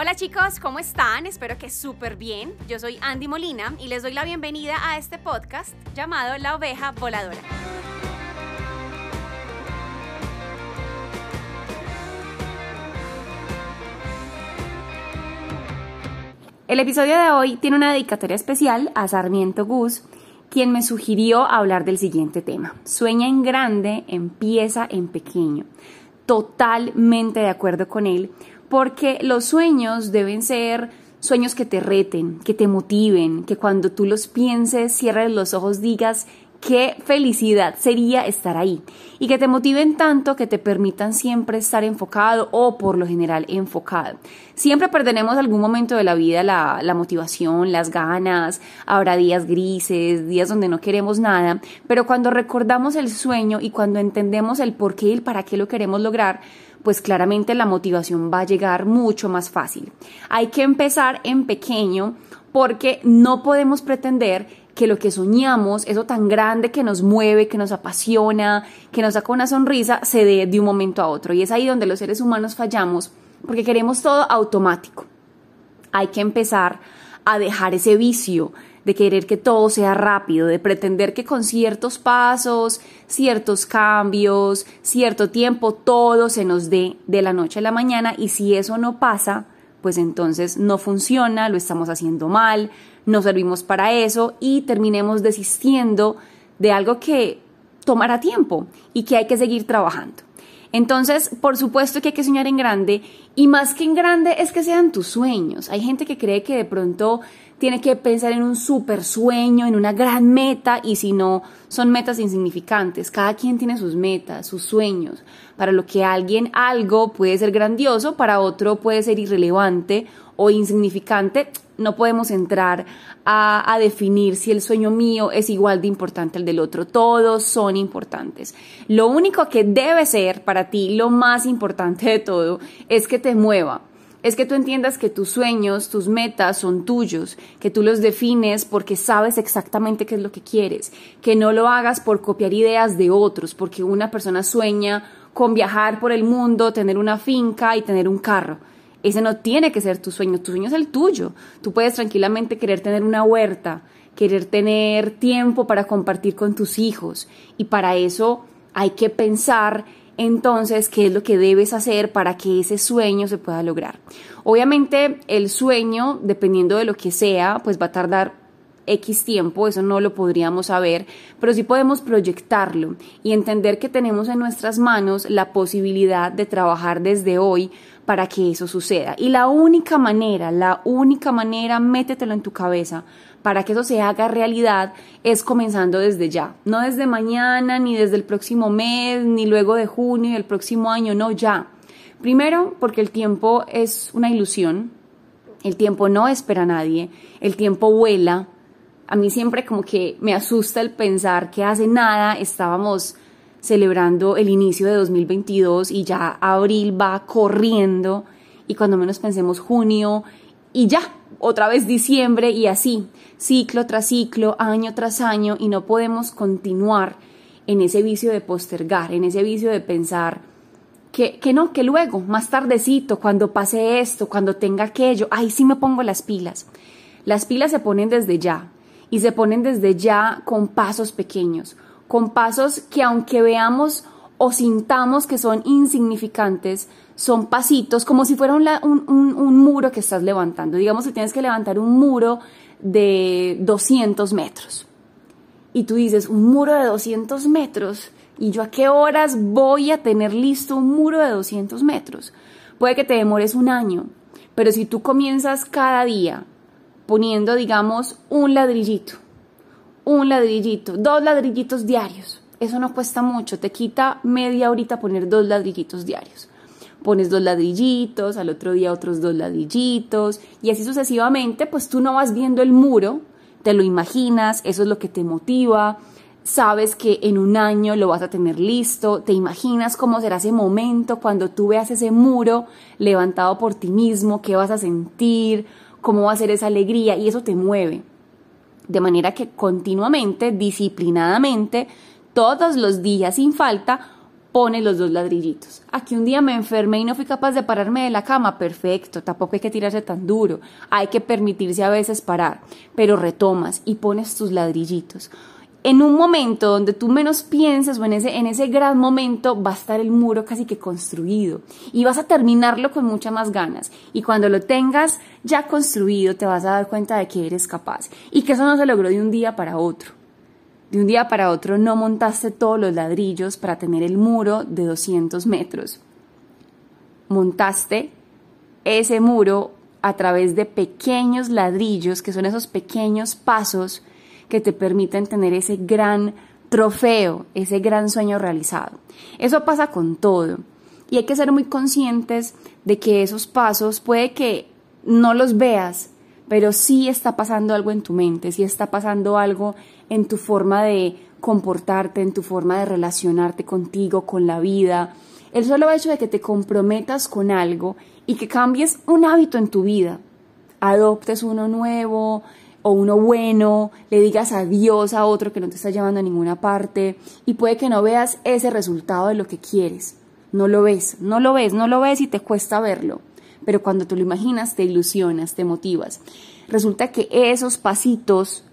Hola chicos, ¿cómo están? Espero que súper bien. Yo soy Andy Molina y les doy la bienvenida a este podcast llamado La Oveja Voladora. El episodio de hoy tiene una dedicatoria especial a Sarmiento Gus, quien me sugirió hablar del siguiente tema. Sueña en grande, empieza en pequeño. Totalmente de acuerdo con él, porque los sueños deben ser sueños que te reten, que te motiven, que cuando tú los pienses, cierres los ojos, digas, qué felicidad sería estar ahí y que te motiven tanto que te permitan siempre estar enfocado o por lo general enfocado. Siempre perderemos algún momento de la vida la, motivación, las ganas, habrá días grises, días donde no queremos nada, pero cuando recordamos el sueño y cuando entendemos el por qué y el para qué lo queremos lograr, pues claramente la motivación va a llegar mucho más fácil. Hay que empezar en pequeño porque no podemos pretender que lo que soñamos, eso tan grande que nos mueve, que nos apasiona, que nos saca una sonrisa, se dé de un momento a otro. Y es ahí donde los seres humanos fallamos porque queremos todo automático. Hay que empezar a dejar ese vicio de querer que todo sea rápido, de pretender que con ciertos pasos, ciertos cambios, cierto tiempo, todo se nos dé de la noche a la mañana y si eso no pasa, pues entonces no funciona, lo estamos haciendo mal, no servimos para eso y terminemos desistiendo de algo que tomará tiempo y que hay que seguir trabajando. Entonces, por supuesto que hay que soñar en grande y más que en grande es que sean tus sueños. Hay gente que cree que de pronto tiene que pensar en un super sueño, en una gran meta y si no, son metas insignificantes. Cada quien tiene sus metas, sus sueños. Para lo que alguien algo puede ser grandioso, para otro puede ser irrelevante o insignificante no podemos entrar a, definir si el sueño mío es igual de importante al del otro. Todos son importantes. Lo único que debe ser para ti, lo más importante de todo, es que te mueva. Es que tú entiendas que tus sueños, tus metas son tuyos, que tú los defines porque sabes exactamente qué es lo que quieres, que no lo hagas por copiar ideas de otros, porque una persona sueña con viajar por el mundo, tener una finca y tener un carro ese no tiene que ser tu sueño, tu sueño es el tuyo. Tú puedes tranquilamente querer tener una huerta, querer tener tiempo para compartir con tus hijos y para eso hay que pensar entonces qué es lo que debes hacer para que ese sueño se pueda lograr. Obviamente el sueño, dependiendo de lo que sea, pues va a tardar X tiempo, eso no lo podríamos saber, pero sí podemos proyectarlo y entender que tenemos en nuestras manos la posibilidad de trabajar desde hoy para que eso suceda. Y la única manera, la única manera, métetelo en tu cabeza, para que eso se haga realidad es comenzando desde ya, no desde mañana, ni desde el próximo mes, ni luego de junio del próximo año, no, ya. Primero, porque el tiempo es una ilusión, el tiempo no espera a nadie, el tiempo vuela. A mí siempre como que me asusta el pensar que hace nada estábamos celebrando el inicio de 2022 y ya abril va corriendo y cuando menos pensemos junio y ya, otra vez diciembre y así, ciclo tras ciclo, año tras año y no podemos continuar en ese vicio de postergar, en ese vicio de pensar que, que no, que luego, más tardecito, cuando pase esto, cuando tenga aquello, ahí sí me pongo las pilas. Las pilas se ponen desde ya y se ponen desde ya con pasos pequeños con pasos que aunque veamos o sintamos que son insignificantes, son pasitos como si fuera un, muro que estás levantando. Digamos que tienes que levantar un muro de 200 metros. Y tú dices, un muro de 200 metros. ¿Y yo a qué horas voy a tener listo un muro de 200 metros? Puede que te demores un año, pero si tú comienzas cada día poniendo, digamos, un ladrillito, un ladrillito, dos ladrillitos diarios. Eso no cuesta mucho, te quita media horita poner dos ladrillitos diarios. Pones dos ladrillitos, al otro día otros dos ladrillitos y así sucesivamente, pues tú no vas viendo el muro, te lo imaginas, eso es lo que te motiva, sabes que en un año lo vas a tener listo, te imaginas cómo será ese momento cuando tú veas ese muro levantado por ti mismo, qué vas a sentir, cómo va a ser esa alegría y eso te mueve. De manera que continuamente, disciplinadamente, todos los días sin falta, pone los dos ladrillitos. Aquí un día me enfermé y no fui capaz de pararme de la cama, perfecto, tampoco hay que tirarse tan duro, hay que permitirse a veces parar, pero retomas y pones tus ladrillitos. En un momento donde tú menos pienses o en ese, en ese gran momento va a estar el muro casi que construido y vas a terminarlo con muchas más ganas y cuando lo tengas ya construido te vas a dar cuenta de que eres capaz y que eso no se logró de un día para otro de un día para otro no montaste todos los ladrillos para tener el muro de 200 metros. Montaste ese muro a través de pequeños ladrillos, que son esos pequeños pasos que te permiten tener ese gran trofeo, ese gran sueño realizado. Eso pasa con todo. Y hay que ser muy conscientes de que esos pasos puede que no los veas, pero sí está pasando algo en tu mente, sí está pasando algo en tu forma de comportarte, en tu forma de relacionarte contigo, con la vida. El solo hecho de que te comprometas con algo y que cambies un hábito en tu vida, adoptes uno nuevo o uno bueno, le digas adiós a otro que no te está llevando a ninguna parte y puede que no veas ese resultado de lo que quieres. No lo ves, no lo ves, no lo ves y te cuesta verlo. Pero cuando tú lo imaginas, te ilusionas, te motivas. Resulta que esos pasitos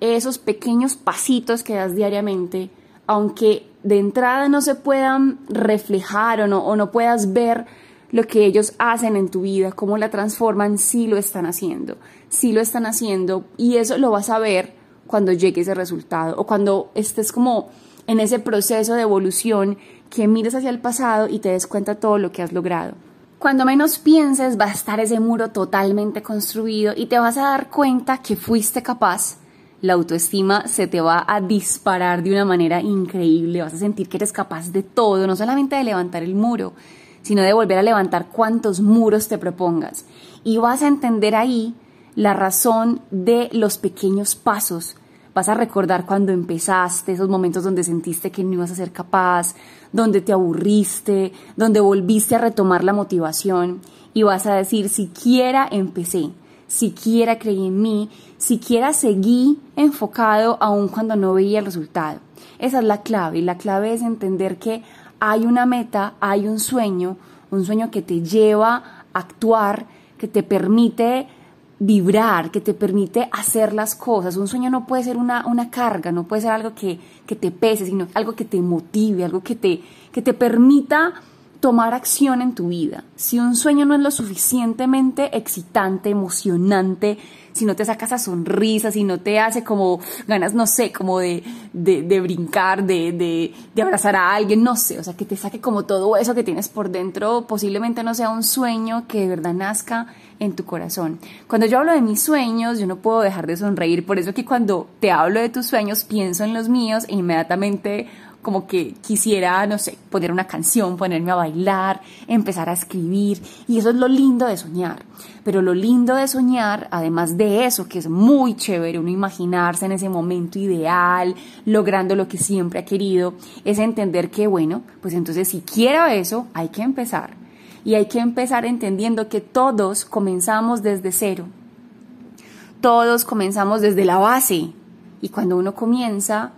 esos pequeños pasitos que das diariamente, aunque de entrada no se puedan reflejar o no, o no puedas ver lo que ellos hacen en tu vida, cómo la transforman, sí lo están haciendo, sí lo están haciendo y eso lo vas a ver cuando llegue ese resultado o cuando estés como en ese proceso de evolución que mires hacia el pasado y te des cuenta todo lo que has logrado. Cuando menos pienses va a estar ese muro totalmente construido y te vas a dar cuenta que fuiste capaz la autoestima se te va a disparar de una manera increíble, vas a sentir que eres capaz de todo, no solamente de levantar el muro, sino de volver a levantar cuantos muros te propongas. Y vas a entender ahí la razón de los pequeños pasos. Vas a recordar cuando empezaste, esos momentos donde sentiste que no ibas a ser capaz, donde te aburriste, donde volviste a retomar la motivación y vas a decir, siquiera empecé, siquiera creí en mí, siquiera seguí enfocado aun cuando no veía el resultado. Esa es la clave y la clave es entender que hay una meta, hay un sueño, un sueño que te lleva a actuar, que te permite vibrar, que te permite hacer las cosas. Un sueño no puede ser una, una carga, no puede ser algo que, que, te pese, sino algo que te motive, algo que te, que te permita tomar acción en tu vida. Si un sueño no es lo suficientemente excitante, emocionante, si no te saca esa sonrisa, si no te hace como ganas, no sé, como de, de, brincar, de, de, de, abrazar a alguien, no sé, o sea, que te saque como todo eso que tienes por dentro, posiblemente no sea un sueño que de verdad nazca en tu corazón. Cuando yo hablo de mis sueños, yo no puedo dejar de sonreír, por eso que cuando te hablo de tus sueños, pienso en los míos e inmediatamente como que quisiera, no sé, poner una canción, ponerme a bailar, empezar a escribir. Y eso es lo lindo de soñar. Pero lo lindo de soñar, además de eso, que es muy chévere, uno imaginarse en ese momento ideal, logrando lo que siempre ha querido, es entender que, bueno, pues entonces si quiero eso, hay que empezar. Y hay que empezar entendiendo que todos comenzamos desde cero. Todos comenzamos desde la base. Y cuando uno comienza,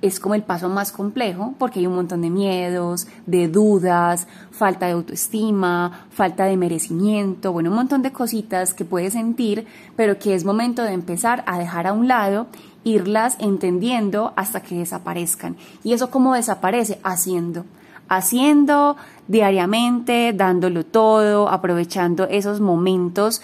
es como el paso más complejo porque hay un montón de miedos, de dudas, falta de autoestima, falta de merecimiento, bueno, un montón de cositas que puedes sentir, pero que es momento de empezar a dejar a un lado, irlas entendiendo hasta que desaparezcan. ¿Y eso cómo desaparece? Haciendo. Haciendo diariamente, dándolo todo, aprovechando esos momentos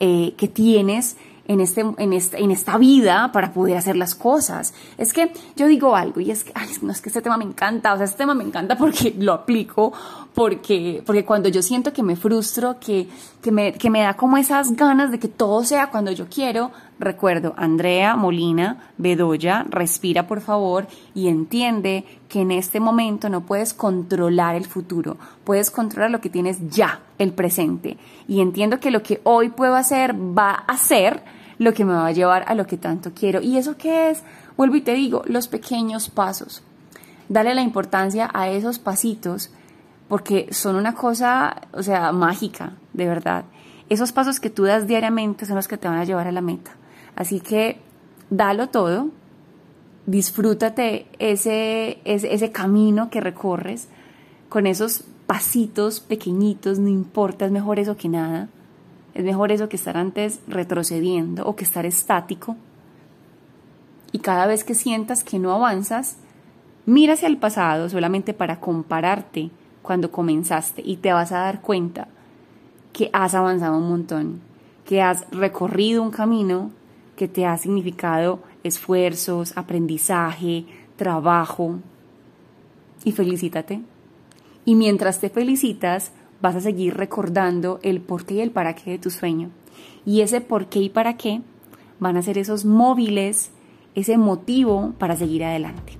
eh, que tienes en, este, en, esta, en esta vida para poder hacer las cosas. Es que yo digo algo y es que, ay, no es que este tema me encanta, o sea, este tema me encanta porque lo aplico, porque, porque cuando yo siento que me frustro, que, que, me, que me da como esas ganas de que todo sea cuando yo quiero, recuerdo, Andrea Molina Bedoya, respira por favor y entiende que en este momento no puedes controlar el futuro, puedes controlar lo que tienes ya, el presente. Y entiendo que lo que hoy puedo hacer va a ser lo que me va a llevar a lo que tanto quiero. ¿Y eso qué es? Vuelvo y te digo, los pequeños pasos. Dale la importancia a esos pasitos porque son una cosa, o sea, mágica, de verdad. Esos pasos que tú das diariamente son los que te van a llevar a la meta. Así que dalo todo, disfrútate ese, ese, camino que recorres, con esos pasitos pequeñitos, no importa, es mejor eso que nada. Es mejor eso que estar antes retrocediendo o que estar estático. Y cada vez que sientas que no avanzas, mira hacia el pasado solamente para compararte cuando comenzaste y te vas a dar cuenta que has avanzado un montón, que has recorrido un camino que te ha significado esfuerzos, aprendizaje, trabajo. Y felicítate. Y mientras te felicitas, vas a seguir recordando el por qué y el para qué de tu sueño. Y ese por qué y para qué van a ser esos móviles, ese motivo para seguir adelante.